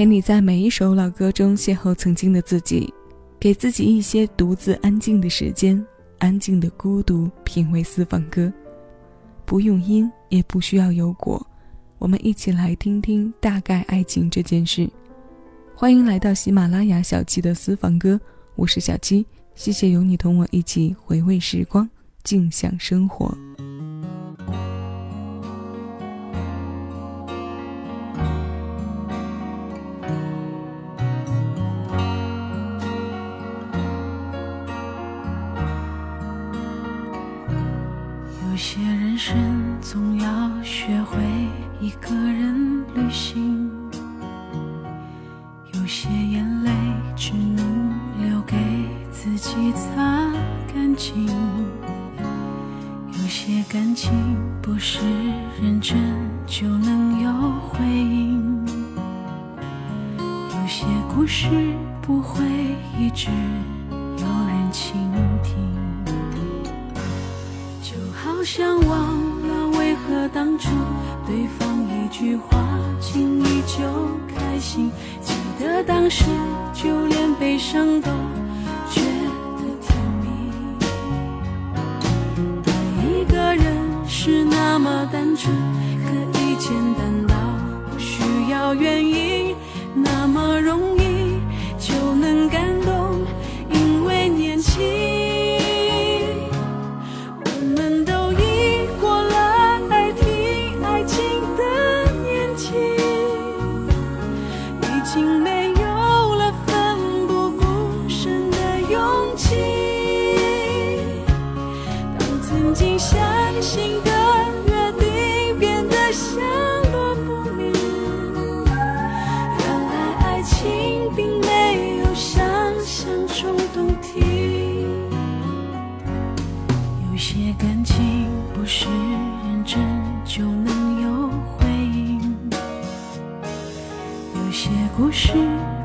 陪你在每一首老歌中邂逅曾经的自己，给自己一些独自安静的时间，安静的孤独品味私房歌，不用因，也不需要有果，我们一起来听听大概爱情这件事。欢迎来到喜马拉雅小七的私房歌，我是小七，谢谢有你同我一起回味时光，静享生活。有些人生总要学会一个人旅行有些眼泪只能留给自己擦干净有些感情不是认真就能有回应有些故事不会一直有人听想忘了为何当初对方一句话轻易就开心，记得当时就连悲伤都觉得甜蜜。爱一个人是那么单纯，可以简单到不需要原因，那么容易就能感。当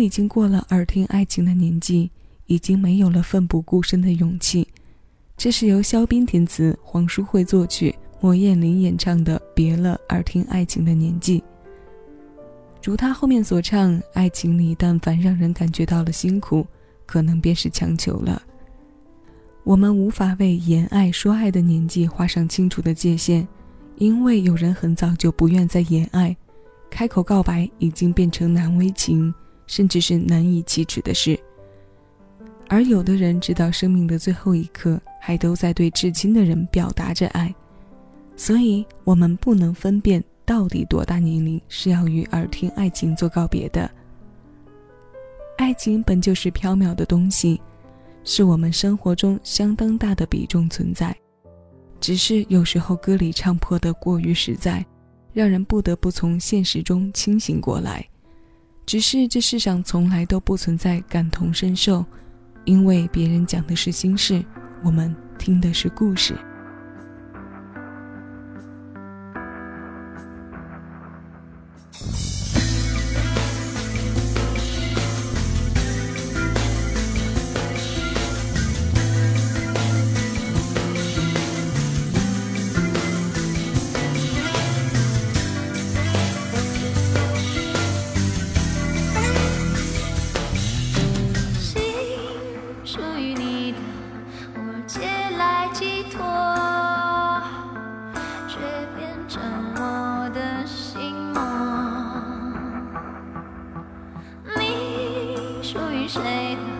已经过了耳听爱情的年纪，已经没有了奋不顾身的勇气。这是由肖斌填词、黄淑慧作曲、莫艳玲演唱的《别了耳听爱情的年纪》。如他后面所唱：“爱情里，但凡让人感觉到了辛苦，可能便是强求了。”我们无法为言爱说爱的年纪画上清楚的界限，因为有人很早就不愿再言爱，开口告白已经变成难为情。甚至是难以启齿的事，而有的人直到生命的最后一刻，还都在对至亲的人表达着爱，所以我们不能分辨到底多大年龄是要与耳听爱情做告别的。爱情本就是缥缈的东西，是我们生活中相当大的比重存在，只是有时候歌里唱破的过于实在，让人不得不从现实中清醒过来。只是这世上从来都不存在感同身受，因为别人讲的是心事，我们听的是故事。属于谁？的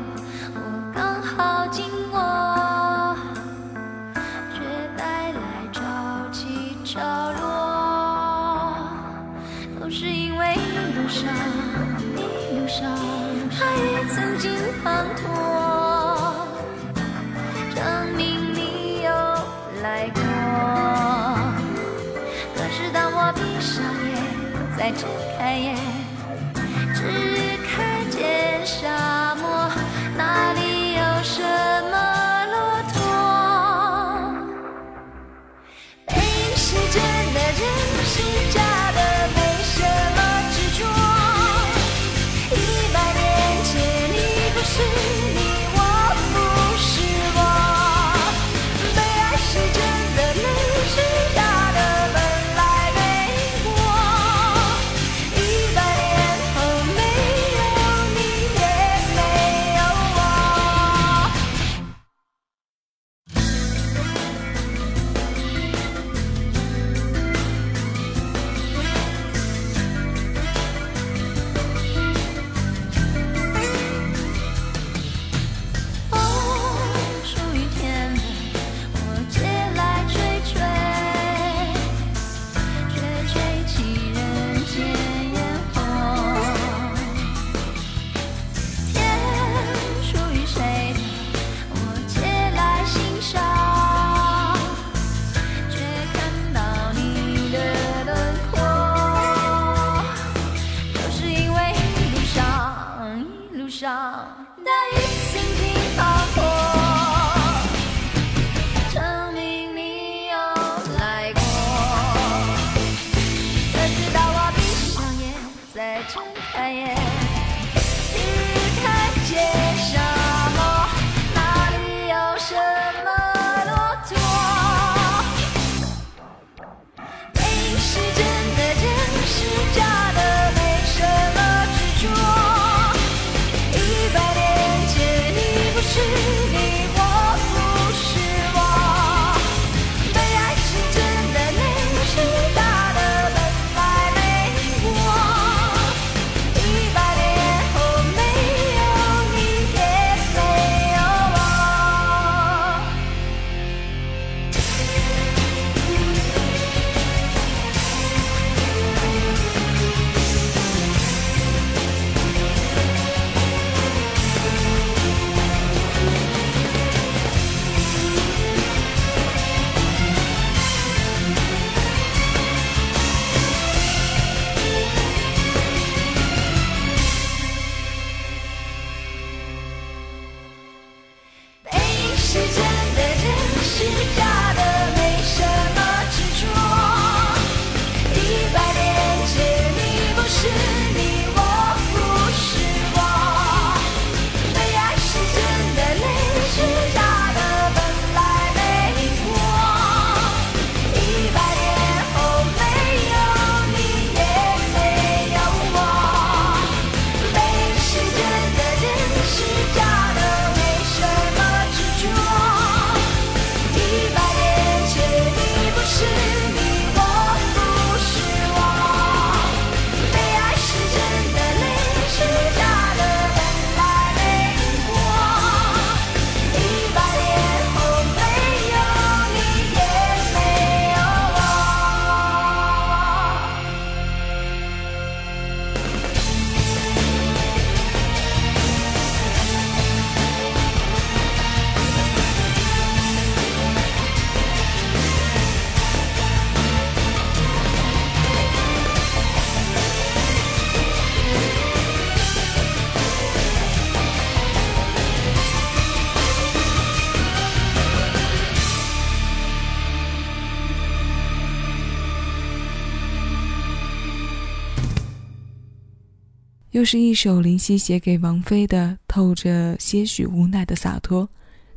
又是一首林夕写给王菲的，透着些许无奈的洒脱，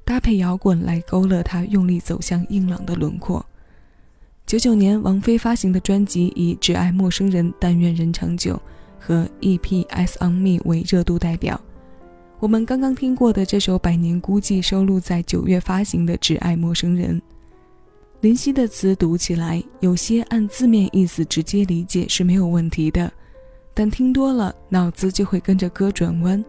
搭配摇滚来勾勒她用力走向硬朗的轮廓。九九年，王菲发行的专辑以《只爱陌生人，但愿人长久》和《E.P.S on Me》为热度代表。我们刚刚听过的这首《百年孤寂》收录在九月发行的《只爱陌生人》。林夕的词读起来，有些按字面意思直接理解是没有问题的，但听多了，脑子就会跟着歌转弯。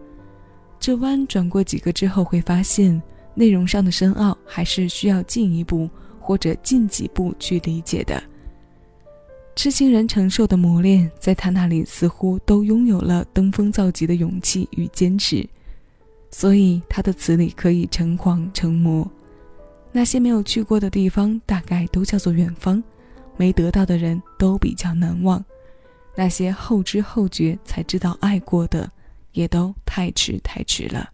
这弯转过几个之后，会发现内容上的深奥还是需要进一步或者进几步去理解的。痴情人承受的磨练，在他那里似乎都拥有了登峰造极的勇气与坚持。所以他的词里可以成狂成魔，那些没有去过的地方，大概都叫做远方；没得到的人都比较难忘，那些后知后觉才知道爱过的，也都太迟太迟了。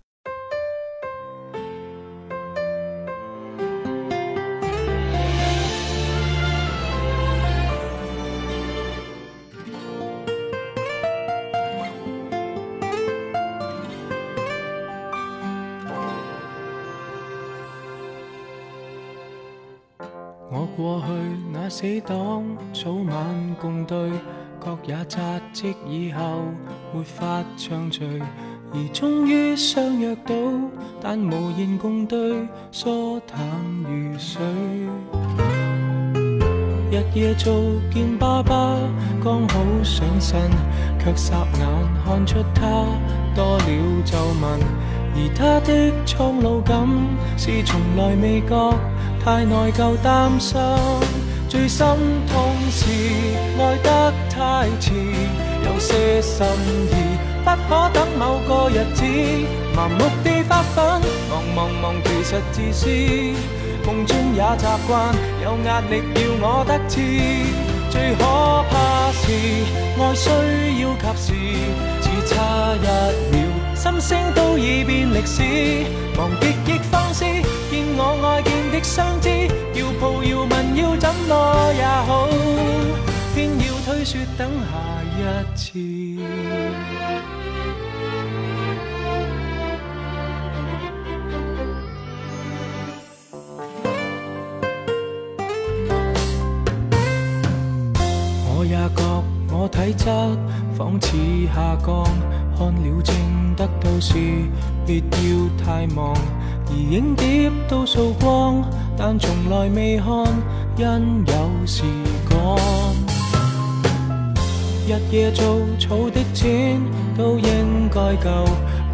我过去那死党，早晚共对，各也扎职以后，没法畅聚，而终于相约到，但无言共对，疏淡如水。日夜做见爸爸，刚好上身，却霎眼看出他多了皱纹，而他的苍老感是从来未觉。太内疚担心，最心痛是爱得太迟，有些心意不可等某个日子，盲目地发奋，忙忙忙其实自私，梦中也习惯有压力要我得志，最可怕是爱需要及时，只差一秒，心声都已变历史，忘极亦放肆。见我爱见的相知，怎么也好，偏要推说等下一次。我也觉我体质仿似下降，看了症得到时，别要太忙。而影碟都扫光，但从来未看，因有时讲。日夜做草的钱都应该够，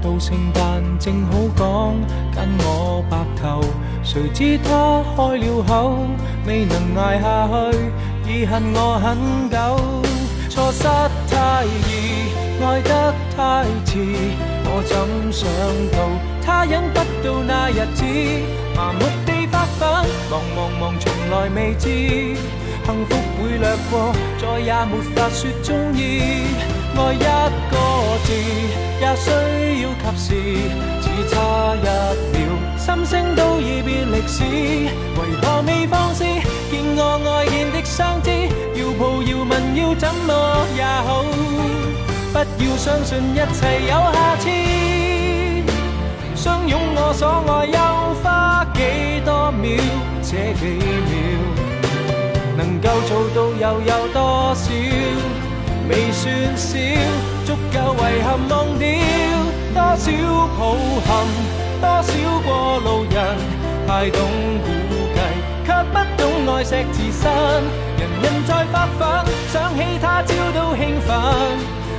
到圣诞正好讲跟我白头。谁知他开了口，未能挨下去，已恨我很久。错失太易，爱得太迟，我怎想到？他忍不到那日子，麻木地发奋，忙忙忙，从来未知幸福会掠过，再也没法说中意。爱一个字也需要及时，只差一秒，心声都已变历史。为何未放肆？见我爱见的相知，要抱要吻要怎么也，不要相信一切有下次。相拥我所爱，又花几多秒？这几秒能够做到又有多少？未算少，足够遗憾忘掉多少抱憾，多少过路人太懂估计，却不懂爱惜自身。人人在发奋，想起他朝都兴奋，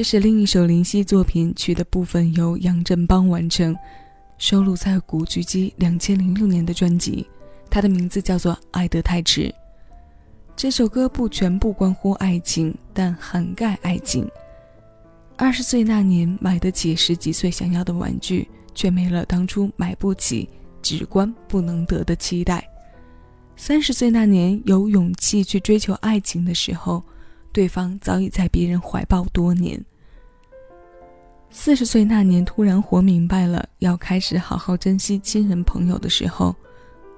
这是另一首林夕作品，曲的部分由杨振邦完成，收录在古巨基两千零六年的专辑，它的名字叫做《爱得太迟》。这首歌不全部关乎爱情，但涵盖爱情。二十岁那年买得起十几岁想要的玩具，却没了当初买不起、只关不能得的期待。三十岁那年有勇气去追求爱情的时候，对方早已在别人怀抱多年。四十岁那年突然活明白了，要开始好好珍惜亲人朋友的时候，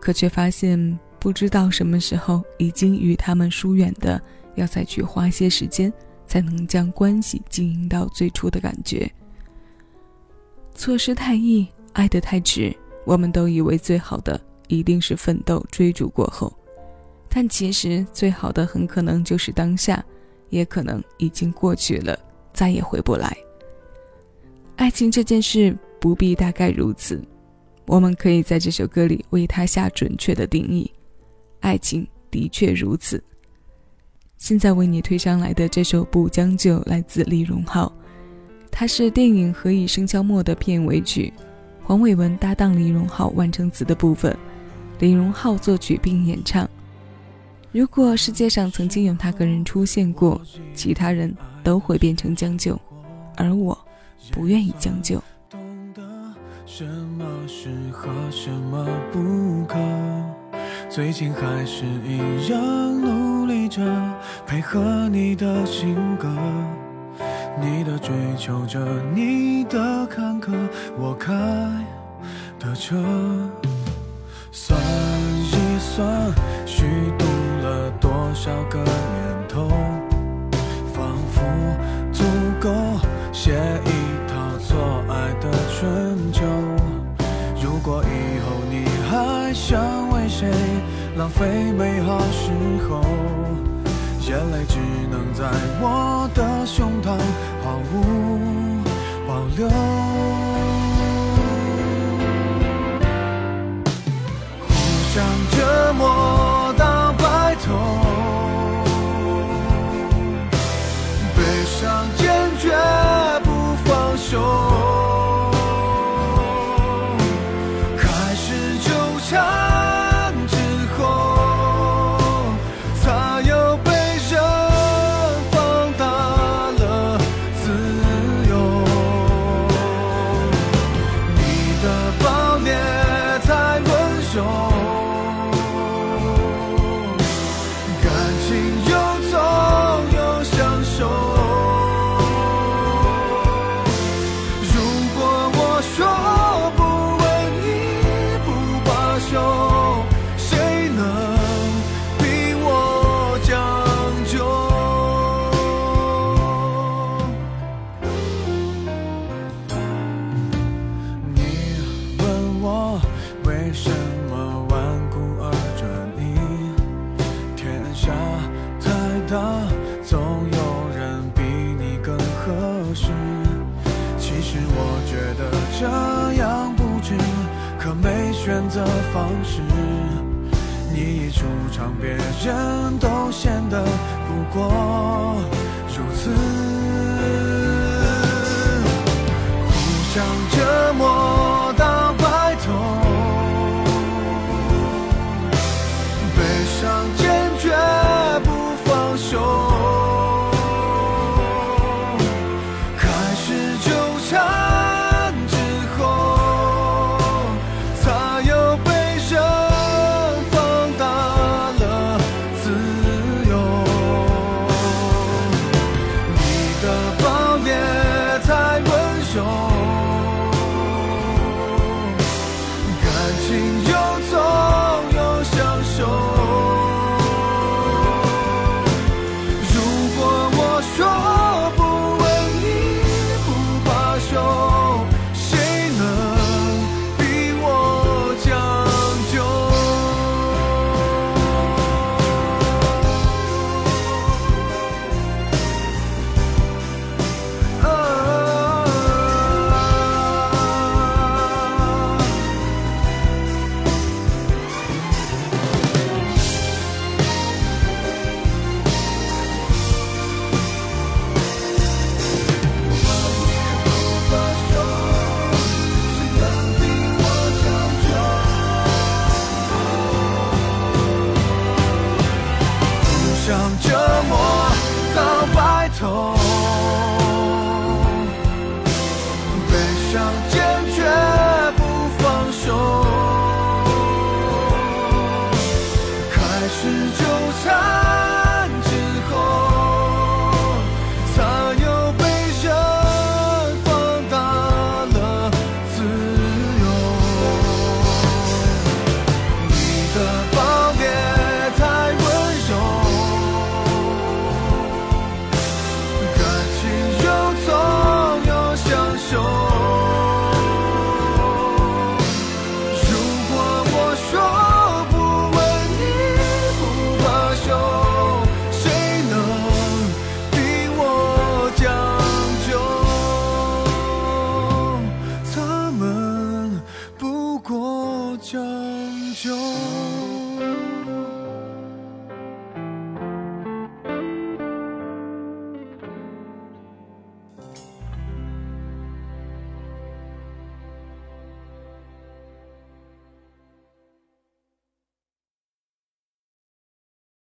可却发现不知道什么时候已经与他们疏远的，要再去花些时间。才能将关系经营到最初的感觉。错失太易，爱得太迟，我们都以为最好的一定是奋斗追逐过后，但其实最好的很可能就是当下，也可能已经过去了，再也回不来。爱情这件事不必大概如此，我们可以在这首歌里为它下准确的定义。爱情的确如此。现在为你推上来的这首《不将就》来自李荣浩，它是电影《何以笙箫默》的片尾曲，黄伟文搭档李荣浩完成词的部分，李荣浩作曲并演唱。如果世界上曾经有他个人出现过，其他人都会变成将就，而我不愿意将就。懂得什么适合，什么不可，最近还是一样努力着配合你的性格，你的追求着，你的坎坷，我开的车。算一算，虚度多少个年头，仿佛足够写一套错爱的春秋。如果以后你还想为谁浪费美好时候？眼泪只能在我的胸膛毫无保留，